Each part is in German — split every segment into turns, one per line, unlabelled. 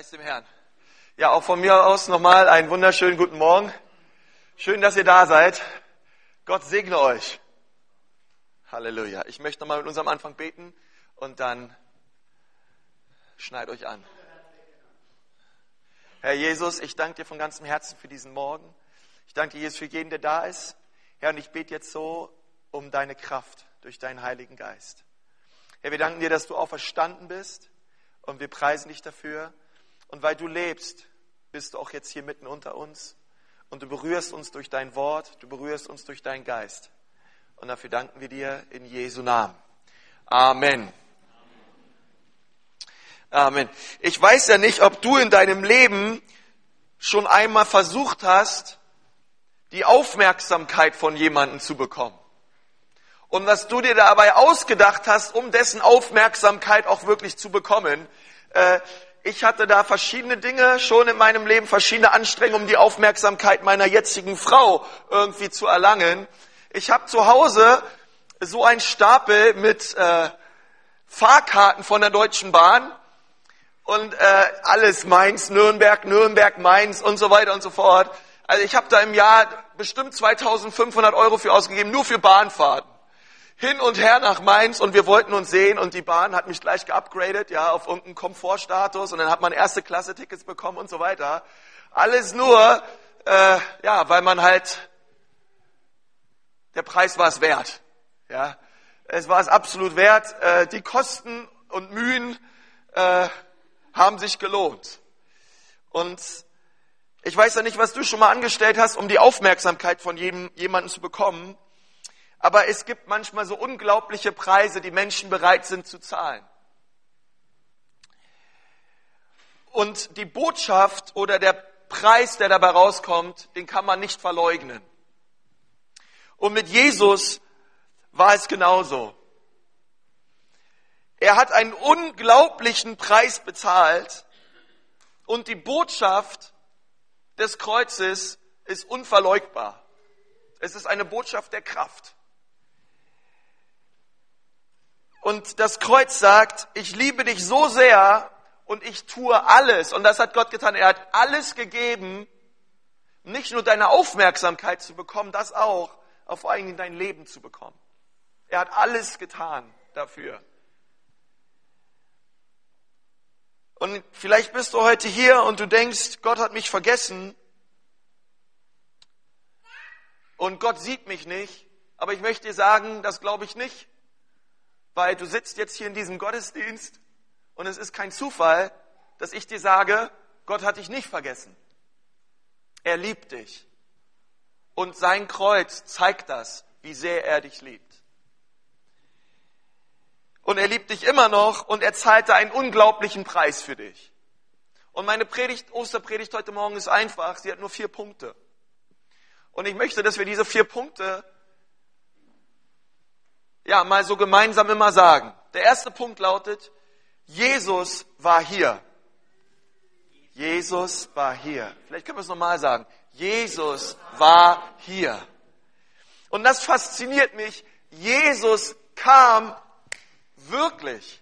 Preis dem Herrn. Ja, auch von mir aus nochmal einen wunderschönen guten Morgen. Schön, dass ihr da seid. Gott segne euch. Halleluja. Ich möchte nochmal mit unserem Anfang beten und dann schneid euch an. Herr Jesus, ich danke dir von ganzem Herzen für diesen Morgen. Ich danke dir, Jesus, für jeden, der da ist. Herr, und ich bete jetzt so um deine Kraft durch deinen Heiligen Geist. Herr, wir danken dir, dass du auferstanden bist und wir preisen dich dafür. Und weil du lebst, bist du auch jetzt hier mitten unter uns und du berührst uns durch dein Wort, du berührst uns durch deinen Geist. Und dafür danken wir dir in Jesu Namen. Amen. Amen. Ich weiß ja nicht, ob du in deinem Leben schon einmal versucht hast, die Aufmerksamkeit von jemandem zu bekommen. Und was du dir dabei ausgedacht hast, um dessen Aufmerksamkeit auch wirklich zu bekommen. Äh, ich hatte da verschiedene Dinge schon in meinem Leben, verschiedene Anstrengungen, um die Aufmerksamkeit meiner jetzigen Frau irgendwie zu erlangen. Ich habe zu Hause so einen Stapel mit äh, Fahrkarten von der Deutschen Bahn und äh, alles Mainz, Nürnberg, Nürnberg, Mainz und so weiter und so fort. Also ich habe da im Jahr bestimmt 2500 Euro für ausgegeben, nur für Bahnfahrten. Hin und her nach Mainz und wir wollten uns sehen und die Bahn hat mich gleich geupgradet, ja, auf irgendeinen Komfortstatus und dann hat man erste Klasse Tickets bekommen und so weiter. Alles nur, äh, ja, weil man halt, der Preis war es wert, ja. Es war es absolut wert. Äh, die Kosten und Mühen, äh, haben sich gelohnt. Und ich weiß ja nicht, was du schon mal angestellt hast, um die Aufmerksamkeit von jedem, jemandem zu bekommen. Aber es gibt manchmal so unglaubliche Preise, die Menschen bereit sind zu zahlen. Und die Botschaft oder der Preis, der dabei rauskommt, den kann man nicht verleugnen. Und mit Jesus war es genauso. Er hat einen unglaublichen Preis bezahlt und die Botschaft des Kreuzes ist unverleugbar. Es ist eine Botschaft der Kraft. Und das Kreuz sagt, ich liebe dich so sehr und ich tue alles. Und das hat Gott getan. Er hat alles gegeben, nicht nur deine Aufmerksamkeit zu bekommen, das auch, aber vor allem dein Leben zu bekommen. Er hat alles getan dafür. Und vielleicht bist du heute hier und du denkst, Gott hat mich vergessen und Gott sieht mich nicht. Aber ich möchte dir sagen, das glaube ich nicht, weil du sitzt jetzt hier in diesem Gottesdienst und es ist kein Zufall, dass ich dir sage, Gott hat dich nicht vergessen. Er liebt dich. Und sein Kreuz zeigt das, wie sehr er dich liebt und er liebt dich immer noch und er zahlte einen unglaublichen Preis für dich. Und meine Predigt, Osterpredigt heute Morgen ist einfach, sie hat nur vier Punkte. Und ich möchte, dass wir diese vier Punkte ja mal so gemeinsam immer sagen. Der erste Punkt lautet, Jesus war hier. Jesus war hier. Vielleicht können wir es nochmal sagen. Jesus war hier. Und das fasziniert mich. Jesus kam wirklich.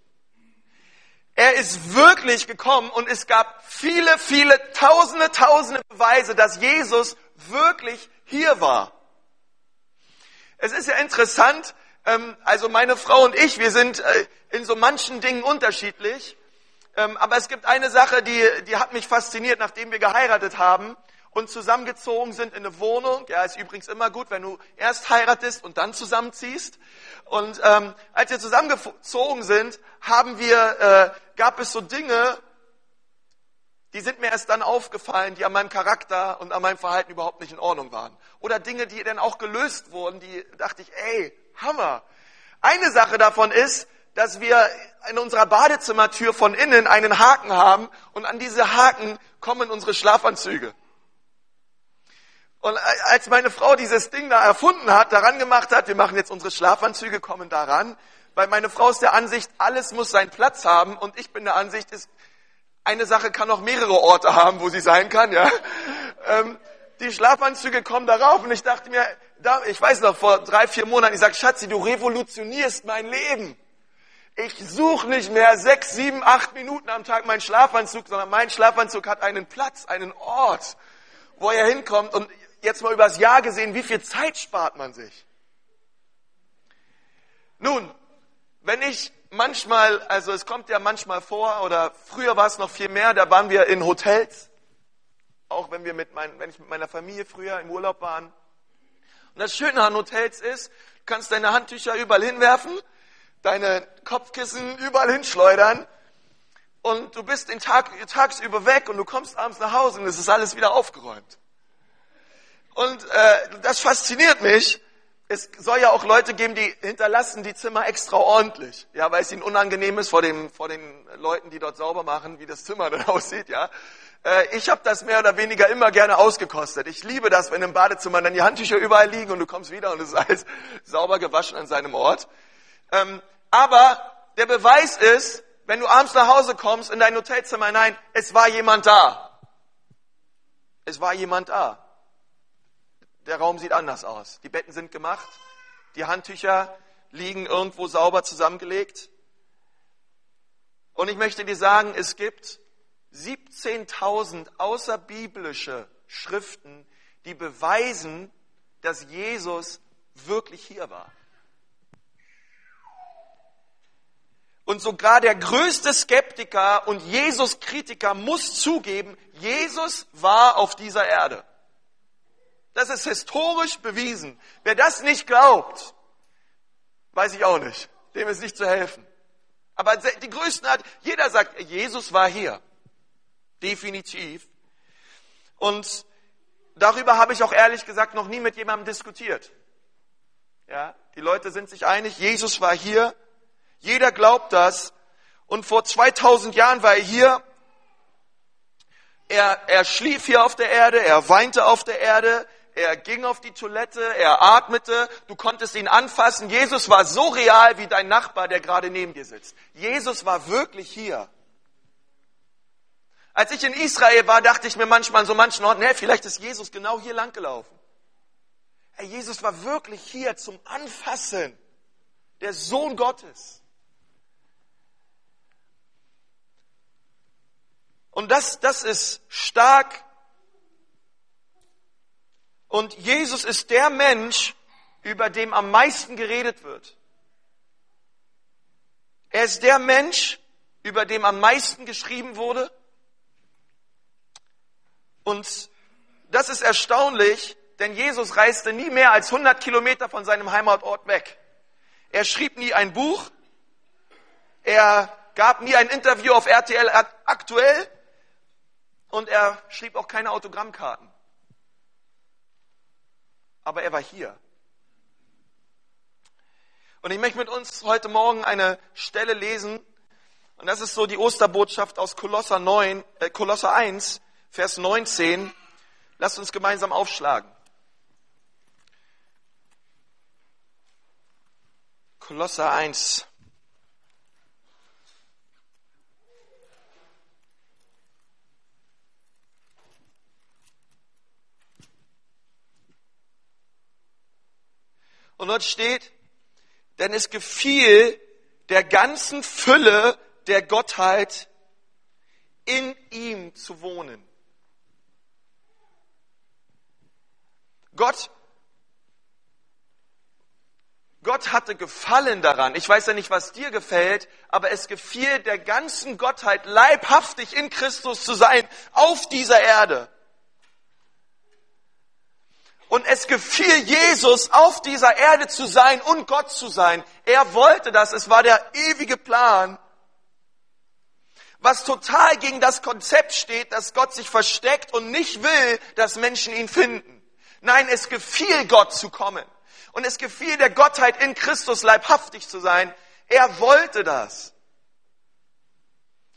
Er ist wirklich gekommen und es gab viele, viele, tausende, tausende Beweise, dass Jesus wirklich hier war. Es ist ja interessant, also meine Frau und ich, wir sind äh, in so manchen Dingen unterschiedlich, ähm, aber es gibt eine Sache, die, die hat mich fasziniert, nachdem wir geheiratet haben und zusammengezogen sind in eine Wohnung. Ja, ist übrigens immer gut, wenn du erst heiratest und dann zusammenziehst. Und ähm, als wir zusammengezogen sind, haben wir, äh, gab es so Dinge, die sind mir erst dann aufgefallen, die an meinem Charakter und an meinem Verhalten überhaupt nicht in Ordnung waren. Oder Dinge, die dann auch gelöst wurden, die dachte ich, ey, Hammer. Eine Sache davon ist, dass wir in unserer Badezimmertür von innen einen Haken haben und an diese Haken kommen unsere Schlafanzüge. Und als meine Frau dieses Ding da erfunden hat, daran gemacht hat, wir machen jetzt unsere Schlafanzüge, kommen daran, weil meine Frau ist der Ansicht, alles muss seinen Platz haben und ich bin der Ansicht, ist, eine Sache kann auch mehrere Orte haben, wo sie sein kann, ja. Ähm, die Schlafanzüge kommen darauf und ich dachte mir, ich weiß noch, vor drei, vier Monaten, ich sag, Schatzi, du revolutionierst mein Leben. Ich suche nicht mehr sechs, sieben, acht Minuten am Tag meinen Schlafanzug, sondern mein Schlafanzug hat einen Platz, einen Ort, wo er hinkommt. Und jetzt mal übers Jahr gesehen, wie viel Zeit spart man sich? Nun, wenn ich manchmal, also es kommt ja manchmal vor, oder früher war es noch viel mehr, da waren wir in Hotels, auch wenn wir mit mein, wenn ich mit meiner Familie früher im Urlaub waren. Und das Schöne an Hotels ist, du kannst deine Handtücher überall hinwerfen, deine Kopfkissen überall hinschleudern und du bist den Tag, tagsüber weg und du kommst abends nach Hause und es ist alles wieder aufgeräumt. Und äh, das fasziniert mich. Es soll ja auch Leute geben, die hinterlassen die Zimmer extra ordentlich, ja, weil es ihnen unangenehm ist vor, dem, vor den Leuten, die dort sauber machen, wie das Zimmer dann aussieht, ja. Äh, ich habe das mehr oder weniger immer gerne ausgekostet. Ich liebe das, wenn im Badezimmer dann die Handtücher überall liegen und du kommst wieder und es ist alles sauber gewaschen an seinem Ort. Ähm, aber der Beweis ist, wenn du abends nach Hause kommst in dein Hotelzimmer hinein, es war jemand da. Es war jemand da. Der Raum sieht anders aus. Die Betten sind gemacht, die Handtücher liegen irgendwo sauber zusammengelegt. Und ich möchte dir sagen, es gibt 17.000 außerbiblische Schriften, die beweisen, dass Jesus wirklich hier war. Und sogar der größte Skeptiker und Jesus-Kritiker muss zugeben, Jesus war auf dieser Erde. Das ist historisch bewiesen. Wer das nicht glaubt, weiß ich auch nicht. Dem ist nicht zu helfen. Aber die größten hat, jeder sagt, Jesus war hier. Definitiv. Und darüber habe ich auch ehrlich gesagt noch nie mit jemandem diskutiert. Ja, die Leute sind sich einig, Jesus war hier. Jeder glaubt das. Und vor 2000 Jahren war er hier. Er, er schlief hier auf der Erde, er weinte auf der Erde, er ging auf die Toilette, er atmete, du konntest ihn anfassen. Jesus war so real wie dein Nachbar, der gerade neben dir sitzt. Jesus war wirklich hier. Als ich in Israel war, dachte ich mir manchmal an so manchen Orten, nee, vielleicht ist Jesus genau hier lang gelaufen. Hey, Jesus war wirklich hier zum Anfassen. Der Sohn Gottes. Und das, das ist stark. Und Jesus ist der Mensch, über dem am meisten geredet wird. Er ist der Mensch, über dem am meisten geschrieben wurde. Und das ist erstaunlich, denn Jesus reiste nie mehr als 100 Kilometer von seinem Heimatort weg. Er schrieb nie ein Buch. Er gab nie ein Interview auf RTL aktuell. Und er schrieb auch keine Autogrammkarten. Aber er war hier. Und ich möchte mit uns heute Morgen eine Stelle lesen. Und das ist so die Osterbotschaft aus Kolosser 9, äh, Kolosser 1, Vers 19. Lasst uns gemeinsam aufschlagen. Kolosser 1, Und dort steht, denn es gefiel der ganzen Fülle der Gottheit in ihm zu wohnen. Gott, Gott hatte Gefallen daran. Ich weiß ja nicht, was dir gefällt, aber es gefiel der ganzen Gottheit leibhaftig in Christus zu sein auf dieser Erde. Und es gefiel Jesus, auf dieser Erde zu sein und Gott zu sein. Er wollte das. Es war der ewige Plan. Was total gegen das Konzept steht, dass Gott sich versteckt und nicht will, dass Menschen ihn finden. Nein, es gefiel Gott zu kommen. Und es gefiel der Gottheit in Christus leibhaftig zu sein. Er wollte das.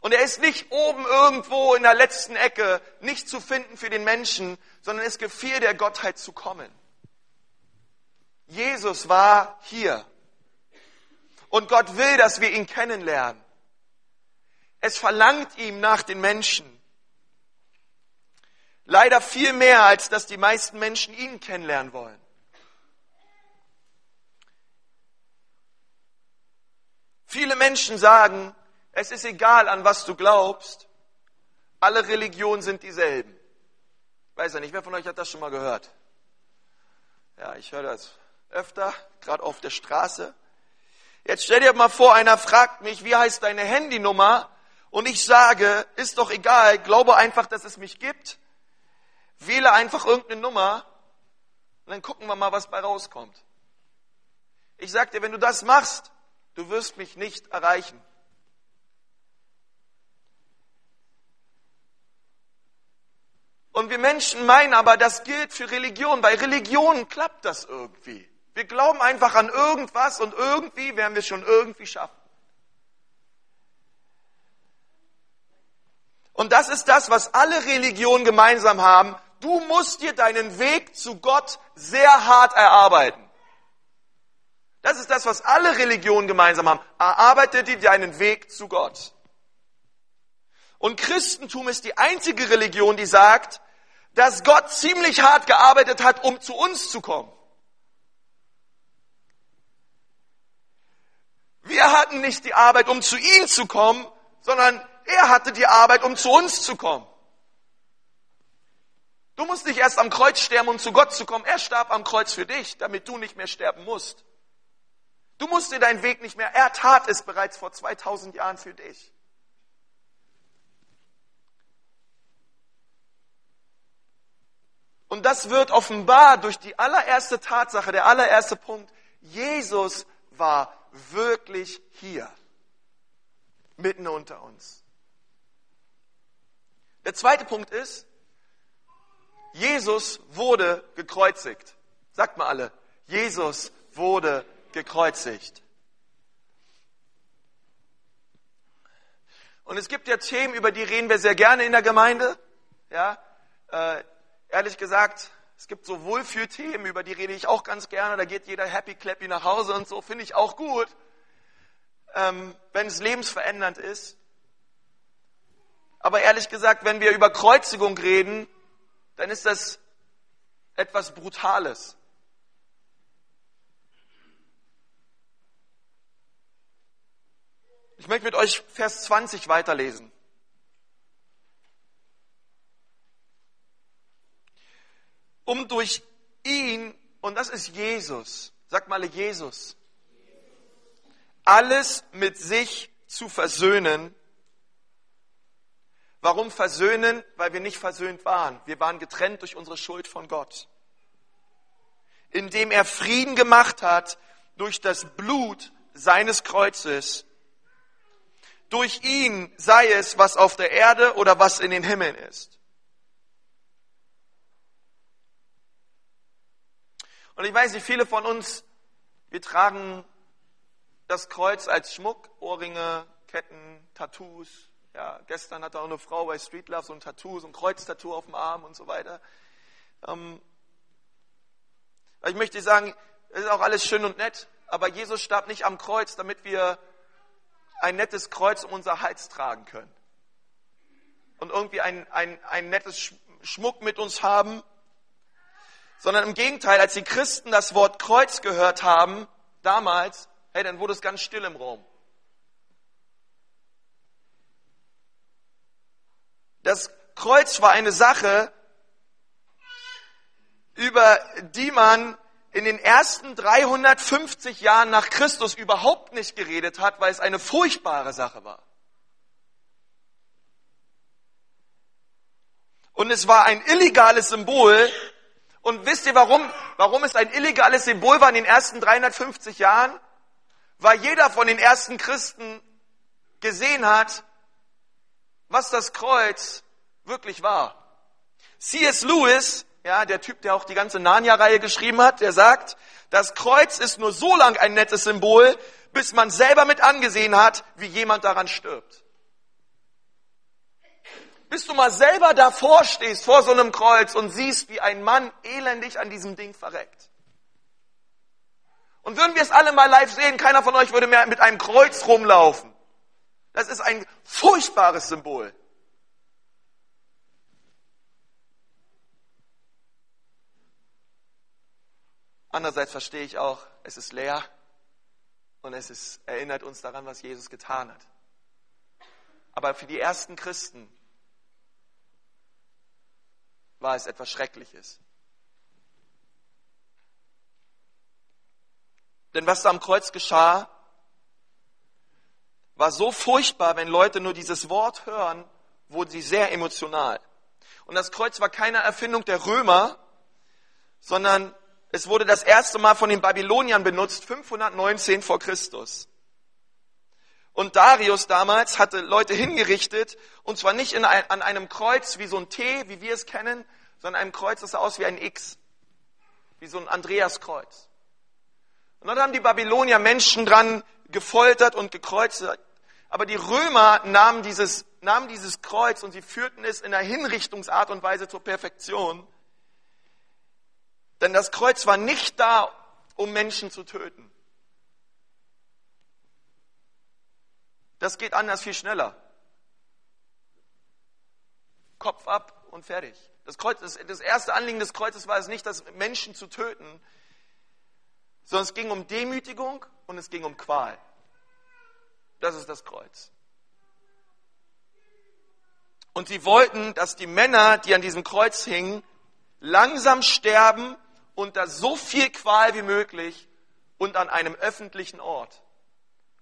Und er ist nicht oben irgendwo in der letzten Ecke, nicht zu finden für den Menschen, sondern es gefiel der Gottheit zu kommen. Jesus war hier. Und Gott will, dass wir ihn kennenlernen. Es verlangt ihm nach den Menschen. Leider viel mehr, als dass die meisten Menschen ihn kennenlernen wollen. Viele Menschen sagen, es ist egal, an was du glaubst, alle Religionen sind dieselben. Weiß ja nicht, wer von euch hat das schon mal gehört? Ja, ich höre das öfter, gerade auf der Straße. Jetzt stell dir mal vor, einer fragt mich, wie heißt deine Handynummer? Und ich sage, ist doch egal, glaube einfach, dass es mich gibt. Wähle einfach irgendeine Nummer und dann gucken wir mal, was bei rauskommt. Ich sag dir, wenn du das machst, du wirst mich nicht erreichen. Und wir Menschen meinen aber, das gilt für Religion. Bei Religion klappt das irgendwie. Wir glauben einfach an irgendwas und irgendwie werden wir es schon irgendwie schaffen. Und das ist das, was alle Religionen gemeinsam haben. Du musst dir deinen Weg zu Gott sehr hart erarbeiten. Das ist das, was alle Religionen gemeinsam haben. Erarbeite dir deinen Weg zu Gott. Und Christentum ist die einzige Religion, die sagt, dass Gott ziemlich hart gearbeitet hat, um zu uns zu kommen. Wir hatten nicht die Arbeit, um zu ihm zu kommen, sondern er hatte die Arbeit, um zu uns zu kommen. Du musst nicht erst am Kreuz sterben, um zu Gott zu kommen. Er starb am Kreuz für dich, damit du nicht mehr sterben musst. Du musst dir deinen Weg nicht mehr. Er tat es bereits vor 2000 Jahren für dich. Und das wird offenbar durch die allererste Tatsache, der allererste Punkt. Jesus war wirklich hier, mitten unter uns. Der zweite Punkt ist, Jesus wurde gekreuzigt. Sagt mal alle, Jesus wurde gekreuzigt. Und es gibt ja Themen, über die reden wir sehr gerne in der Gemeinde. Ja, äh, ehrlich gesagt, es gibt so Wohlfühlthemen, über die rede ich auch ganz gerne. Da geht jeder happy clappy nach Hause und so, finde ich auch gut, ähm, wenn es lebensverändernd ist. Aber ehrlich gesagt, wenn wir über Kreuzigung reden, dann ist das etwas Brutales. Ich möchte mit euch Vers 20 weiterlesen. Um durch ihn, und das ist Jesus, sag mal Jesus, alles mit sich zu versöhnen. Warum versöhnen? Weil wir nicht versöhnt waren. Wir waren getrennt durch unsere Schuld von Gott. Indem er Frieden gemacht hat durch das Blut seines Kreuzes durch ihn sei es, was auf der Erde oder was in den Himmeln ist. Und ich weiß nicht, viele von uns, wir tragen das Kreuz als Schmuck, Ohrringe, Ketten, Tattoos. Ja, gestern hatte auch eine Frau bei Street Love so ein Tattoo, so ein Kreuztattoo auf dem Arm und so weiter. Ähm, ich möchte sagen, es ist auch alles schön und nett, aber Jesus starb nicht am Kreuz, damit wir ein nettes Kreuz um unser Hals tragen können. Und irgendwie ein, ein, ein nettes Schmuck mit uns haben. Sondern im Gegenteil, als die Christen das Wort Kreuz gehört haben, damals, hey, dann wurde es ganz still im Raum. Das Kreuz war eine Sache, über die man in den ersten 350 Jahren nach Christus überhaupt nicht geredet hat, weil es eine furchtbare Sache war. Und es war ein illegales Symbol. Und wisst ihr warum? Warum es ein illegales Symbol war in den ersten 350 Jahren? Weil jeder von den ersten Christen gesehen hat, was das Kreuz wirklich war. C.S. Lewis ja, der Typ, der auch die ganze Narnia-Reihe geschrieben hat, der sagt, das Kreuz ist nur so lang ein nettes Symbol, bis man selber mit angesehen hat, wie jemand daran stirbt. Bis du mal selber davor stehst, vor so einem Kreuz und siehst, wie ein Mann elendig an diesem Ding verreckt. Und würden wir es alle mal live sehen, keiner von euch würde mehr mit einem Kreuz rumlaufen. Das ist ein furchtbares Symbol. Andererseits verstehe ich auch, es ist leer. Und es ist, erinnert uns daran, was Jesus getan hat. Aber für die ersten Christen war es etwas Schreckliches. Denn was da am Kreuz geschah, war so furchtbar, wenn Leute nur dieses Wort hören, wurden sie sehr emotional. Und das Kreuz war keine Erfindung der Römer, sondern es wurde das erste Mal von den Babyloniern benutzt, 519 vor Christus. Und Darius damals hatte Leute hingerichtet, und zwar nicht ein, an einem Kreuz wie so ein T, wie wir es kennen, sondern einem Kreuz, das sah aus wie ein X, wie so ein Andreaskreuz. Und dann haben die Babylonier Menschen dran gefoltert und gekreuzigt. Aber die Römer nahmen dieses, nahmen dieses Kreuz und sie führten es in einer Hinrichtungsart und Weise zur Perfektion. Denn das Kreuz war nicht da, um Menschen zu töten. Das geht anders viel schneller. Kopf ab und fertig. Das, Kreuz, das erste Anliegen des Kreuzes war es nicht, das Menschen zu töten, sondern es ging um Demütigung und es ging um Qual. Das ist das Kreuz. Und sie wollten, dass die Männer, die an diesem Kreuz hingen, langsam sterben unter so viel Qual wie möglich und an einem öffentlichen Ort.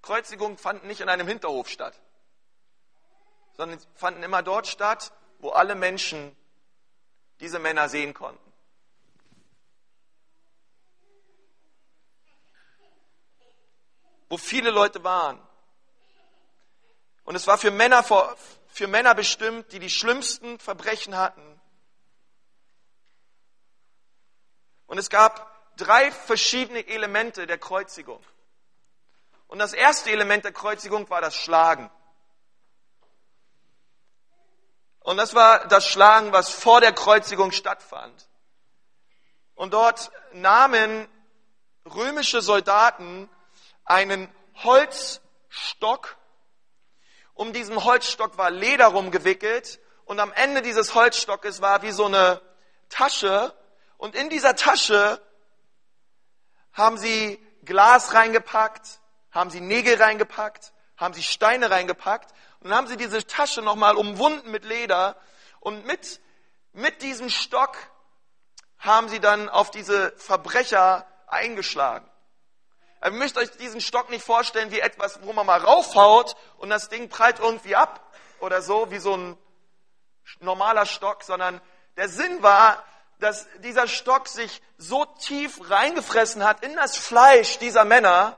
Kreuzigungen fanden nicht in einem Hinterhof statt, sondern fanden immer dort statt, wo alle Menschen diese Männer sehen konnten. Wo viele Leute waren. Und es war für Männer, für Männer bestimmt, die die schlimmsten Verbrechen hatten, Und es gab drei verschiedene Elemente der Kreuzigung. Und das erste Element der Kreuzigung war das Schlagen. Und das war das Schlagen, was vor der Kreuzigung stattfand. Und dort nahmen römische Soldaten einen Holzstock. Um diesen Holzstock war Leder rumgewickelt. Und am Ende dieses Holzstockes war wie so eine Tasche, und in dieser Tasche haben sie Glas reingepackt, haben sie Nägel reingepackt, haben sie Steine reingepackt und dann haben sie diese Tasche nochmal umwunden mit Leder und mit, mit diesem Stock haben sie dann auf diese Verbrecher eingeschlagen. Ihr müsst euch diesen Stock nicht vorstellen wie etwas, wo man mal raufhaut und das Ding prallt irgendwie ab oder so, wie so ein normaler Stock, sondern der Sinn war, dass dieser Stock sich so tief reingefressen hat in das Fleisch dieser Männer,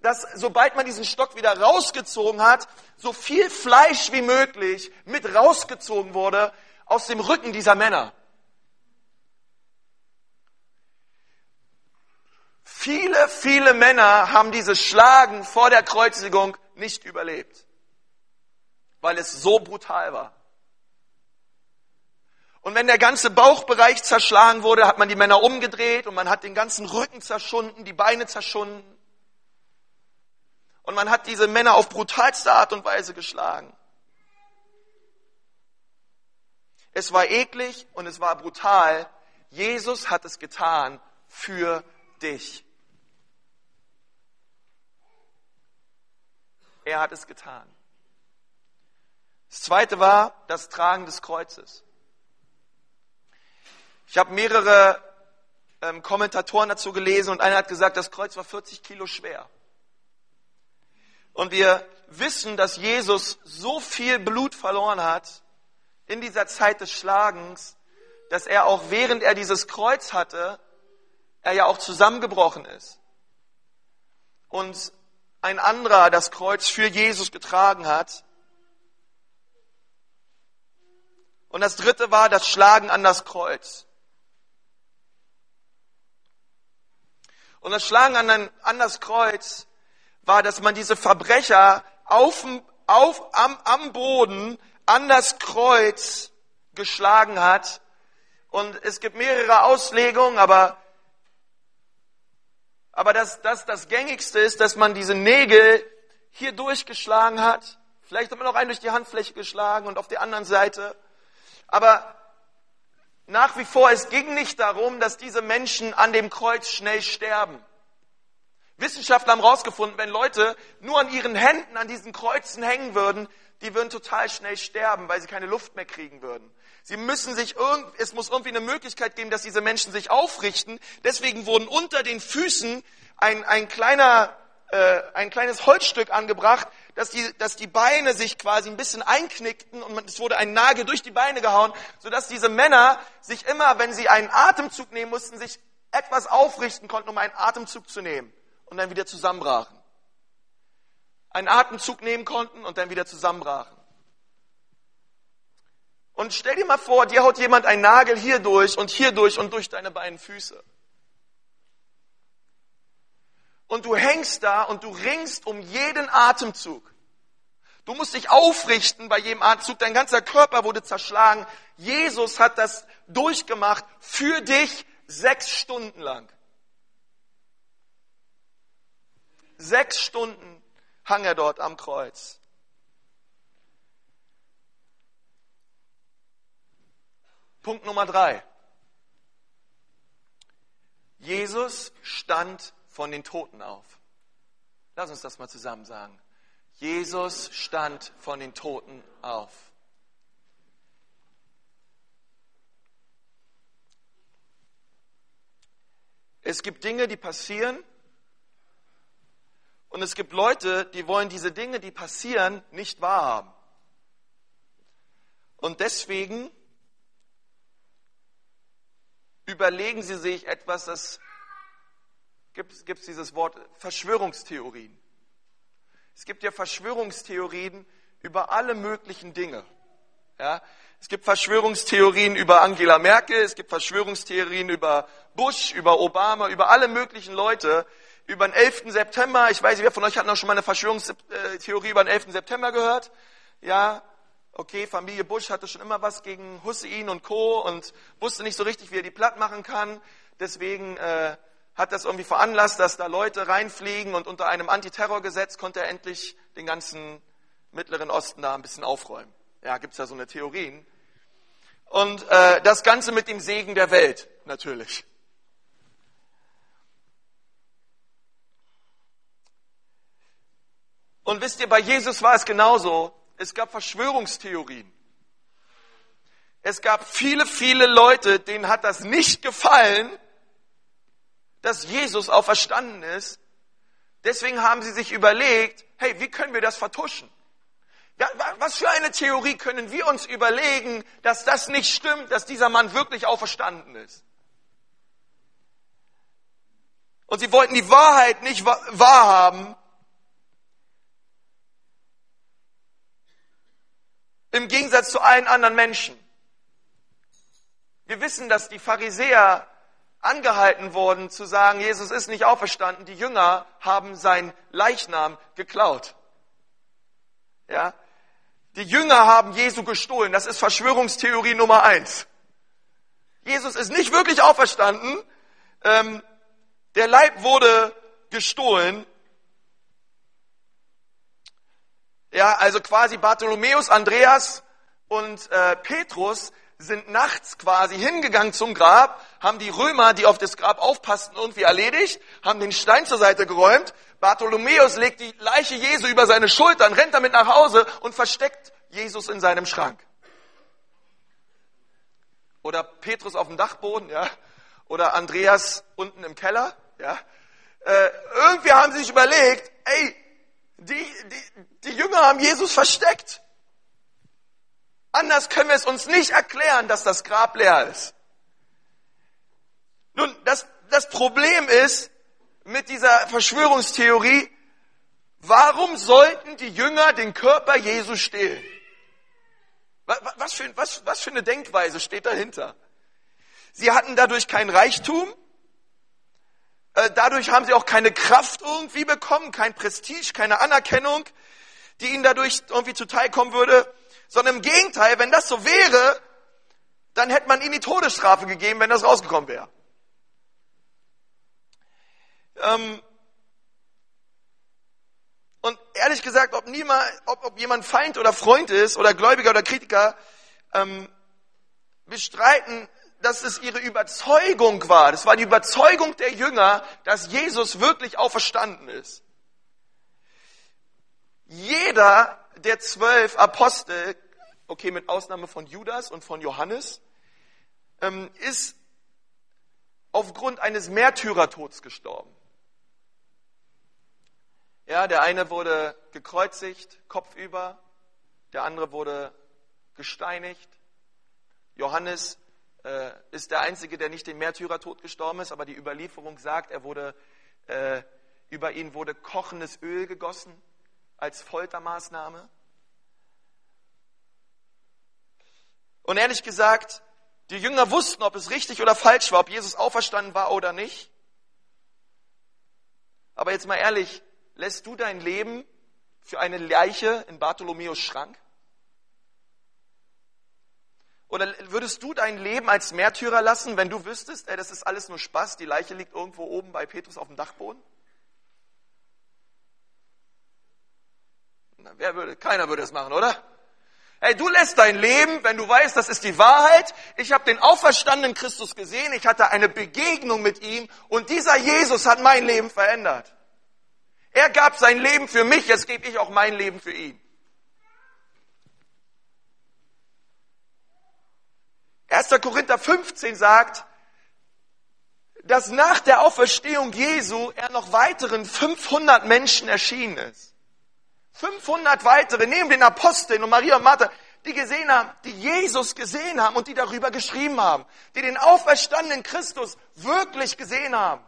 dass sobald man diesen Stock wieder rausgezogen hat, so viel Fleisch wie möglich mit rausgezogen wurde aus dem Rücken dieser Männer. Viele, viele Männer haben dieses Schlagen vor der Kreuzigung nicht überlebt, weil es so brutal war. Und wenn der ganze Bauchbereich zerschlagen wurde, hat man die Männer umgedreht und man hat den ganzen Rücken zerschunden, die Beine zerschunden. Und man hat diese Männer auf brutalste Art und Weise geschlagen. Es war eklig und es war brutal. Jesus hat es getan für dich. Er hat es getan. Das zweite war das Tragen des Kreuzes. Ich habe mehrere ähm, Kommentatoren dazu gelesen und einer hat gesagt, das Kreuz war 40 Kilo schwer. Und wir wissen, dass Jesus so viel Blut verloren hat in dieser Zeit des Schlagens, dass er auch während er dieses Kreuz hatte, er ja auch zusammengebrochen ist. Und ein anderer das Kreuz für Jesus getragen hat. Und das dritte war das Schlagen an das Kreuz. Und das Schlagen an, an das Kreuz war, dass man diese Verbrecher auf, auf, am, am Boden an das Kreuz geschlagen hat. Und es gibt mehrere Auslegungen, aber, aber das, das, das Gängigste ist, dass man diese Nägel hier durchgeschlagen hat. Vielleicht hat man auch einen durch die Handfläche geschlagen und auf der anderen Seite. Aber nach wie vor, es ging nicht darum, dass diese Menschen an dem Kreuz schnell sterben. Wissenschaftler haben herausgefunden, wenn Leute nur an ihren Händen an diesen Kreuzen hängen würden, die würden total schnell sterben, weil sie keine Luft mehr kriegen würden. Sie müssen sich irgend, es muss irgendwie eine Möglichkeit geben, dass diese Menschen sich aufrichten. Deswegen wurden unter den Füßen ein, ein kleiner, äh, ein kleines Holzstück angebracht, dass die, dass die Beine sich quasi ein bisschen einknickten und es wurde ein Nagel durch die Beine gehauen, sodass diese Männer sich immer, wenn sie einen Atemzug nehmen mussten, sich etwas aufrichten konnten, um einen Atemzug zu nehmen und dann wieder zusammenbrachen. Einen Atemzug nehmen konnten und dann wieder zusammenbrachen. Und stell dir mal vor, dir haut jemand einen Nagel hier durch und hier durch und durch deine beiden Füße. Und du hängst da und du ringst um jeden Atemzug. Du musst dich aufrichten bei jedem Atemzug. Dein ganzer Körper wurde zerschlagen. Jesus hat das durchgemacht für dich sechs Stunden lang. Sechs Stunden hang er dort am Kreuz. Punkt Nummer drei. Jesus stand von den Toten auf. Lass uns das mal zusammen sagen. Jesus stand von den Toten auf. Es gibt Dinge, die passieren, und es gibt Leute, die wollen diese Dinge, die passieren, nicht wahrhaben. Und deswegen überlegen sie sich etwas, das gibt es dieses Wort Verschwörungstheorien. Es gibt ja Verschwörungstheorien über alle möglichen Dinge. Ja? Es gibt Verschwörungstheorien über Angela Merkel, es gibt Verschwörungstheorien über Bush, über Obama, über alle möglichen Leute, über den 11. September. Ich weiß nicht, wer von euch hat noch schon mal eine Verschwörungstheorie über den 11. September gehört? Ja, okay, Familie Bush hatte schon immer was gegen Hussein und Co. und wusste nicht so richtig, wie er die platt machen kann. Deswegen äh, hat das irgendwie veranlasst, dass da Leute reinfliegen und unter einem Antiterrorgesetz konnte er endlich den ganzen Mittleren Osten da ein bisschen aufräumen. Ja, gibt's ja so eine Theorien. Und äh, das Ganze mit dem Segen der Welt, natürlich. Und wisst ihr, bei Jesus war es genauso. Es gab Verschwörungstheorien. Es gab viele, viele Leute, denen hat das nicht gefallen, dass Jesus auferstanden ist. Deswegen haben sie sich überlegt, hey, wie können wir das vertuschen? Was für eine Theorie können wir uns überlegen, dass das nicht stimmt, dass dieser Mann wirklich auferstanden ist? Und sie wollten die Wahrheit nicht wahrhaben. Im Gegensatz zu allen anderen Menschen. Wir wissen, dass die Pharisäer angehalten wurden zu sagen, Jesus ist nicht auferstanden. Die Jünger haben sein Leichnam geklaut. Ja? Die Jünger haben Jesu gestohlen. Das ist Verschwörungstheorie Nummer eins. Jesus ist nicht wirklich auferstanden. Ähm, der Leib wurde gestohlen. Ja, also quasi Bartholomäus, Andreas und äh, Petrus sind nachts quasi hingegangen zum Grab, haben die Römer, die auf das Grab aufpassten, irgendwie erledigt, haben den Stein zur Seite geräumt. Bartholomäus legt die Leiche Jesu über seine Schultern, rennt damit nach Hause und versteckt Jesus in seinem Schrank. Oder Petrus auf dem Dachboden, ja. Oder Andreas unten im Keller, ja. Äh, irgendwie haben sie sich überlegt, ey, die, die, die Jünger haben Jesus versteckt. Anders können wir es uns nicht erklären, dass das Grab leer ist. Nun, das, das Problem ist mit dieser Verschwörungstheorie, warum sollten die Jünger den Körper Jesu stehlen? Was für, was, was für eine Denkweise steht dahinter? Sie hatten dadurch kein Reichtum, dadurch haben sie auch keine Kraft irgendwie bekommen, kein Prestige, keine Anerkennung, die ihnen dadurch irgendwie zuteilkommen würde sondern im Gegenteil, wenn das so wäre, dann hätte man ihnen die Todesstrafe gegeben, wenn das rausgekommen wäre. Ähm und ehrlich gesagt, ob, niemand, ob, ob jemand Feind oder Freund ist oder Gläubiger oder Kritiker, ähm, wir streiten dass es ihre Überzeugung war. Das war die Überzeugung der Jünger, dass Jesus wirklich auferstanden ist. Jeder der zwölf Apostel, okay, mit Ausnahme von Judas und von Johannes, ähm, ist aufgrund eines Märtyrertods gestorben. Ja, der eine wurde gekreuzigt, kopfüber, der andere wurde gesteinigt. Johannes äh, ist der Einzige, der nicht den Märtyrertod gestorben ist, aber die Überlieferung sagt, er wurde, äh, über ihn wurde kochendes Öl gegossen als Foltermaßnahme. Und ehrlich gesagt, die Jünger wussten, ob es richtig oder falsch war, ob Jesus auferstanden war oder nicht. Aber jetzt mal ehrlich, lässt du dein Leben für eine Leiche in Bartholomäus Schrank? Oder würdest du dein Leben als Märtyrer lassen, wenn du wüsstest, ey, das ist alles nur Spaß, die Leiche liegt irgendwo oben bei Petrus auf dem Dachboden? Na, wer würde? Keiner würde es machen, oder? Hey, du lässt dein Leben, wenn du weißt, das ist die Wahrheit. Ich habe den auferstandenen Christus gesehen, ich hatte eine Begegnung mit ihm und dieser Jesus hat mein Leben verändert. Er gab sein Leben für mich, jetzt gebe ich auch mein Leben für ihn. 1. Korinther 15 sagt, dass nach der Auferstehung Jesu er noch weiteren 500 Menschen erschienen ist. 500 weitere, neben den Aposteln und Maria und Martha, die gesehen haben, die Jesus gesehen haben und die darüber geschrieben haben, die den auferstandenen Christus wirklich gesehen haben.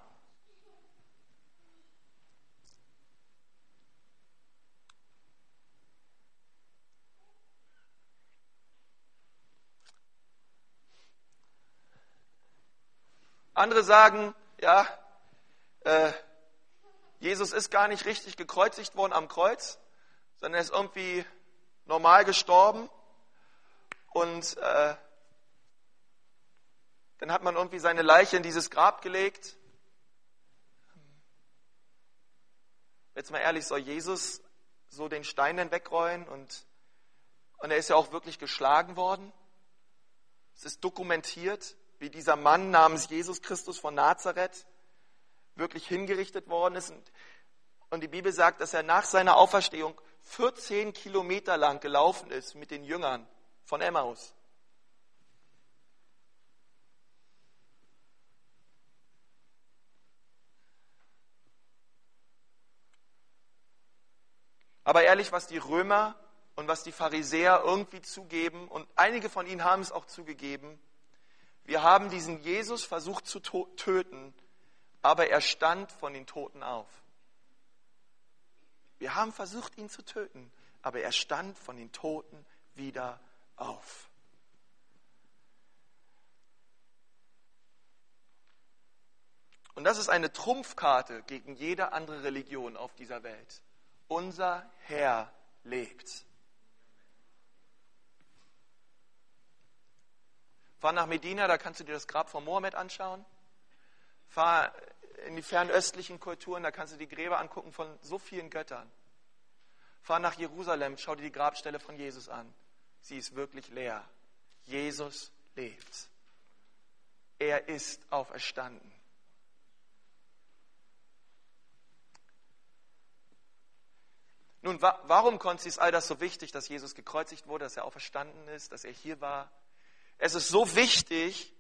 Andere sagen, ja, äh, Jesus ist gar nicht richtig gekreuzigt worden am Kreuz, sondern er ist irgendwie normal gestorben und äh, dann hat man irgendwie seine Leiche in dieses Grab gelegt. Jetzt mal ehrlich, soll Jesus so den Stein dann wegrollen und, und er ist ja auch wirklich geschlagen worden? Es ist dokumentiert wie dieser Mann namens Jesus Christus von Nazareth wirklich hingerichtet worden ist. Und die Bibel sagt, dass er nach seiner Auferstehung 14 Kilometer lang gelaufen ist mit den Jüngern von Emmaus. Aber ehrlich, was die Römer und was die Pharisäer irgendwie zugeben, und einige von ihnen haben es auch zugegeben, wir haben diesen Jesus versucht zu töten, aber er stand von den Toten auf. Wir haben versucht, ihn zu töten, aber er stand von den Toten wieder auf. Und das ist eine Trumpfkarte gegen jede andere Religion auf dieser Welt. Unser Herr lebt. Fahr nach Medina, da kannst du dir das Grab von Mohammed anschauen. Fahr in die fernöstlichen Kulturen, da kannst du die Gräber angucken von so vielen Göttern. Fahr nach Jerusalem, schau dir die Grabstelle von Jesus an. Sie ist wirklich leer. Jesus lebt. Er ist auferstanden. Nun, warum konnte es all das so wichtig, dass Jesus gekreuzigt wurde, dass er auferstanden ist, dass er hier war? Es ist so wichtig,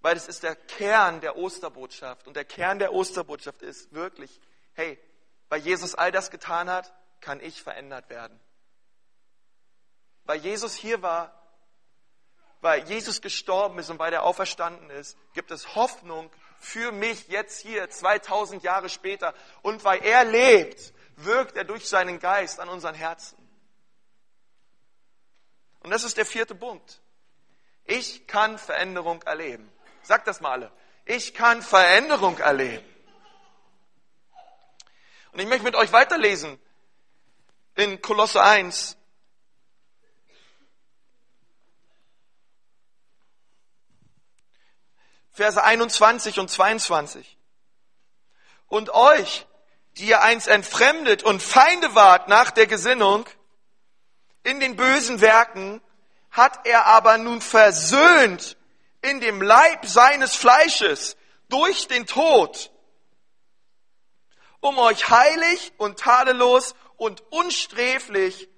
weil es ist der Kern der Osterbotschaft. Und der Kern der Osterbotschaft ist wirklich, hey, weil Jesus all das getan hat, kann ich verändert werden. Weil Jesus hier war, weil Jesus gestorben ist und weil er auferstanden ist, gibt es Hoffnung für mich jetzt hier, 2000 Jahre später. Und weil er lebt, wirkt er durch seinen Geist an unseren Herzen. Und das ist der vierte Punkt. Ich kann Veränderung erleben. Sagt das mal alle. Ich kann Veränderung erleben. Und ich möchte mit euch weiterlesen in Kolosse 1. Verse 21 und 22. Und euch, die ihr einst entfremdet und Feinde wart nach der Gesinnung, in den bösen Werken, hat er aber nun versöhnt in dem Leib seines Fleisches durch den Tod, um euch heilig und tadellos und unsträflich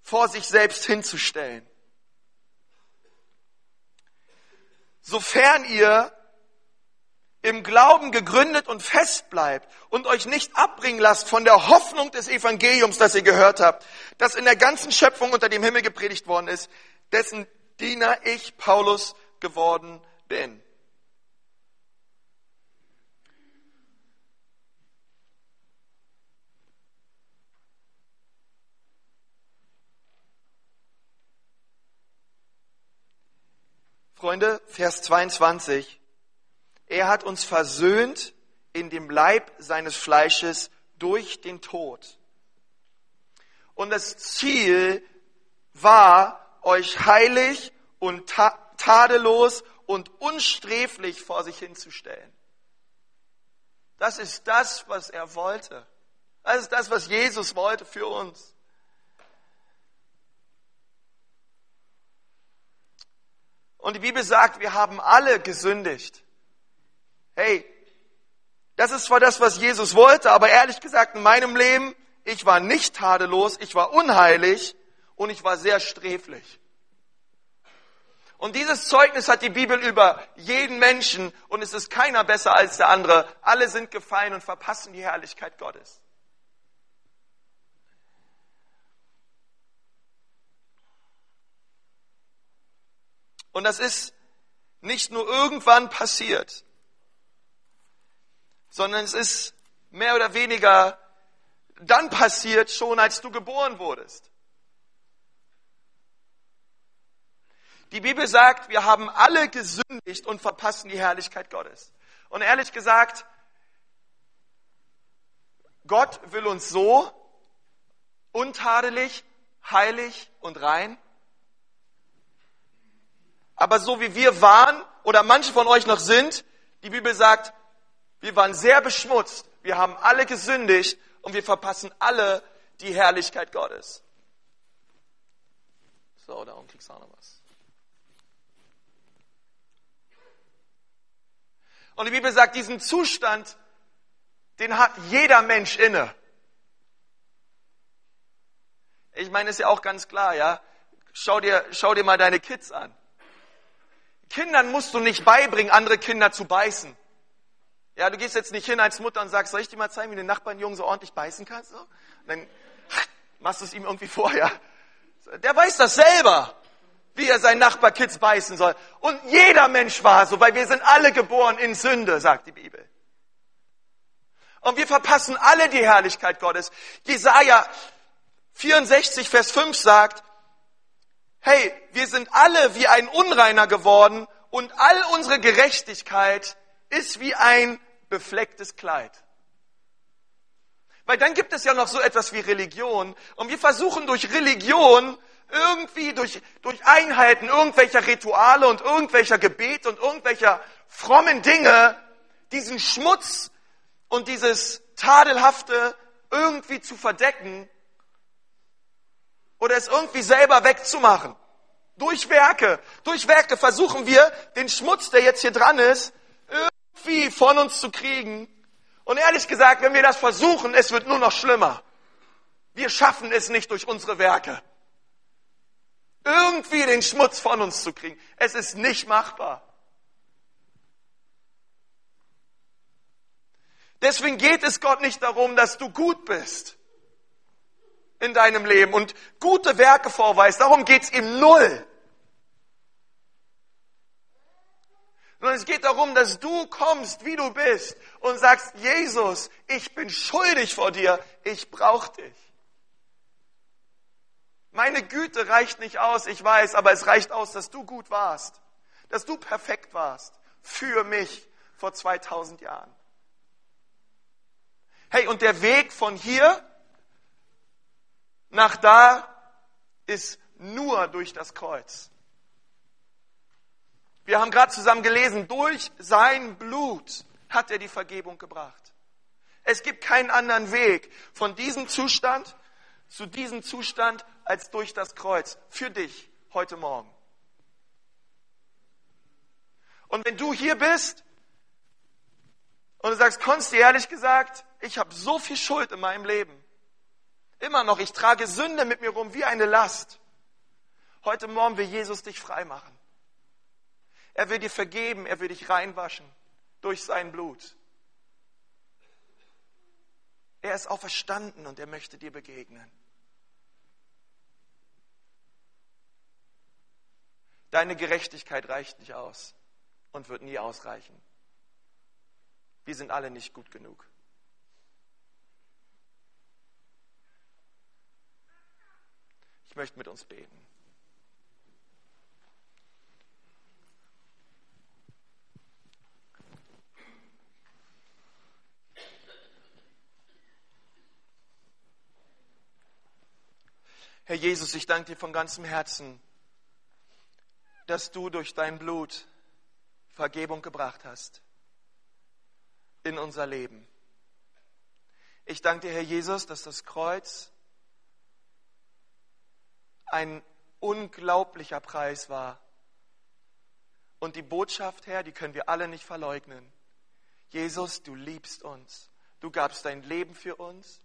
vor sich selbst hinzustellen. Sofern ihr im Glauben gegründet und fest bleibt und euch nicht abbringen lasst von der Hoffnung des Evangeliums, das ihr gehört habt, das in der ganzen Schöpfung unter dem Himmel gepredigt worden ist, dessen Diener ich, Paulus, geworden bin. Freunde, Vers 22. Er hat uns versöhnt in dem Leib seines Fleisches durch den Tod. Und das Ziel war, euch heilig und tadellos und unsträflich vor sich hinzustellen. Das ist das, was er wollte. Das ist das, was Jesus wollte für uns. Und die Bibel sagt, wir haben alle gesündigt. Hey, das ist zwar das, was Jesus wollte, aber ehrlich gesagt, in meinem Leben, ich war nicht tadellos, ich war unheilig und ich war sehr sträflich. Und dieses Zeugnis hat die Bibel über jeden Menschen und es ist keiner besser als der andere. Alle sind gefallen und verpassen die Herrlichkeit Gottes. Und das ist nicht nur irgendwann passiert, sondern es ist mehr oder weniger dann passiert, schon als du geboren wurdest. Die Bibel sagt, wir haben alle gesündigt und verpassen die Herrlichkeit Gottes. Und ehrlich gesagt, Gott will uns so untadelig, heilig und rein, aber so wie wir waren oder manche von euch noch sind, die Bibel sagt, wir waren sehr beschmutzt, wir haben alle gesündigt und wir verpassen alle die Herrlichkeit Gottes. So, darum kriegst du auch noch was. Und die Bibel sagt, diesen Zustand, den hat jeder Mensch inne. Ich meine, ist ja auch ganz klar, ja. Schau dir, schau dir mal deine Kids an. Kindern musst du nicht beibringen, andere Kinder zu beißen. Ja, du gehst jetzt nicht hin als Mutter und sagst, soll ich dir mal zeigen, wie du den Nachbarnjungen so ordentlich beißen kannst? So? Und dann machst du es ihm irgendwie vorher. Der weiß das selber, wie er seinen Nachbarkids beißen soll. Und jeder Mensch war so, weil wir sind alle geboren in Sünde, sagt die Bibel. Und wir verpassen alle die Herrlichkeit Gottes. Jesaja 64, Vers 5 sagt, hey, wir sind alle wie ein Unreiner geworden und all unsere Gerechtigkeit ist wie ein beflecktes Kleid. Weil dann gibt es ja noch so etwas wie Religion und wir versuchen durch Religion irgendwie durch, durch Einhalten irgendwelcher Rituale und irgendwelcher Gebete und irgendwelcher frommen Dinge diesen Schmutz und dieses Tadelhafte irgendwie zu verdecken oder es irgendwie selber wegzumachen. Durch Werke. Durch Werke versuchen wir, den Schmutz, der jetzt hier dran ist, irgendwie von uns zu kriegen. Und ehrlich gesagt, wenn wir das versuchen, es wird nur noch schlimmer. Wir schaffen es nicht durch unsere Werke. Irgendwie den Schmutz von uns zu kriegen. Es ist nicht machbar. Deswegen geht es Gott nicht darum, dass du gut bist in deinem Leben und gute Werke vorweist. Darum geht's ihm null. Sondern es geht darum, dass du kommst, wie du bist und sagst, Jesus, ich bin schuldig vor dir, ich brauche dich. Meine Güte reicht nicht aus, ich weiß, aber es reicht aus, dass du gut warst, dass du perfekt warst für mich vor 2000 Jahren. Hey, und der Weg von hier nach da ist nur durch das Kreuz. Wir haben gerade zusammen gelesen, durch sein Blut hat er die Vergebung gebracht. Es gibt keinen anderen Weg von diesem Zustand zu diesem Zustand als durch das Kreuz für dich heute Morgen. Und wenn du hier bist und du sagst, Konsti, ehrlich gesagt, ich habe so viel Schuld in meinem Leben. Immer noch, ich trage Sünde mit mir rum wie eine Last. Heute Morgen will Jesus dich frei machen. Er will dir vergeben, er will dich reinwaschen durch sein Blut. Er ist auferstanden und er möchte dir begegnen. Deine Gerechtigkeit reicht nicht aus und wird nie ausreichen. Wir sind alle nicht gut genug. Ich möchte mit uns beten. Herr Jesus, ich danke dir von ganzem Herzen, dass du durch dein Blut Vergebung gebracht hast in unser Leben. Ich danke dir, Herr Jesus, dass das Kreuz ein unglaublicher Preis war. Und die Botschaft, Herr, die können wir alle nicht verleugnen. Jesus, du liebst uns. Du gabst dein Leben für uns.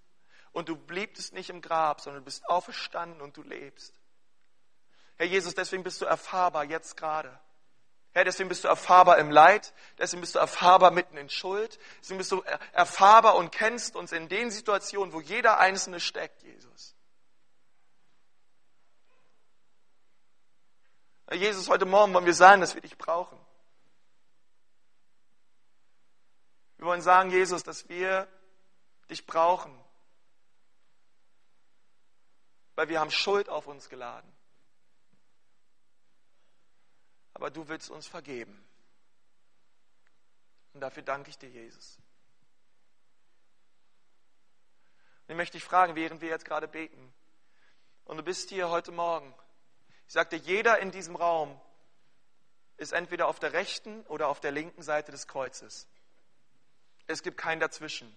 Und du bliebst nicht im Grab, sondern du bist auferstanden und du lebst. Herr Jesus, deswegen bist du erfahrbar jetzt gerade. Herr, deswegen bist du erfahrbar im Leid, deswegen bist du erfahrbar mitten in Schuld, deswegen bist du erfahrbar und kennst uns in den Situationen, wo jeder Einzelne steckt, Jesus. Herr Jesus, heute Morgen wollen wir sagen, dass wir dich brauchen. Wir wollen sagen, Jesus, dass wir dich brauchen, weil wir haben Schuld auf uns geladen. Aber du willst uns vergeben. Und dafür danke ich dir, Jesus. Und ich möchte dich fragen, während wir jetzt gerade beten, und du bist hier heute Morgen, ich sagte, jeder in diesem Raum ist entweder auf der rechten oder auf der linken Seite des Kreuzes. Es gibt keinen dazwischen.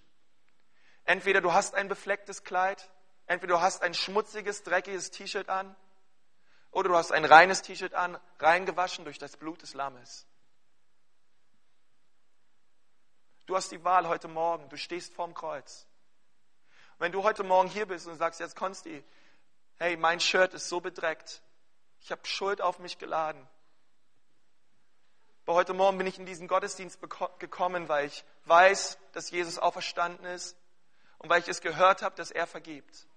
Entweder du hast ein beflecktes Kleid Entweder du hast ein schmutziges, dreckiges T-Shirt an oder du hast ein reines T-Shirt an, reingewaschen durch das Blut des Lammes. Du hast die Wahl heute Morgen, du stehst vorm Kreuz. wenn du heute Morgen hier bist und sagst, jetzt Konsti, hey, mein Shirt ist so bedreckt, ich habe Schuld auf mich geladen. Aber heute Morgen bin ich in diesen Gottesdienst gekommen, weil ich weiß, dass Jesus auferstanden ist und weil ich es gehört habe, dass er vergibt.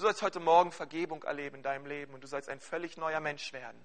Du sollst heute Morgen Vergebung erleben in deinem Leben und du sollst ein völlig neuer Mensch werden.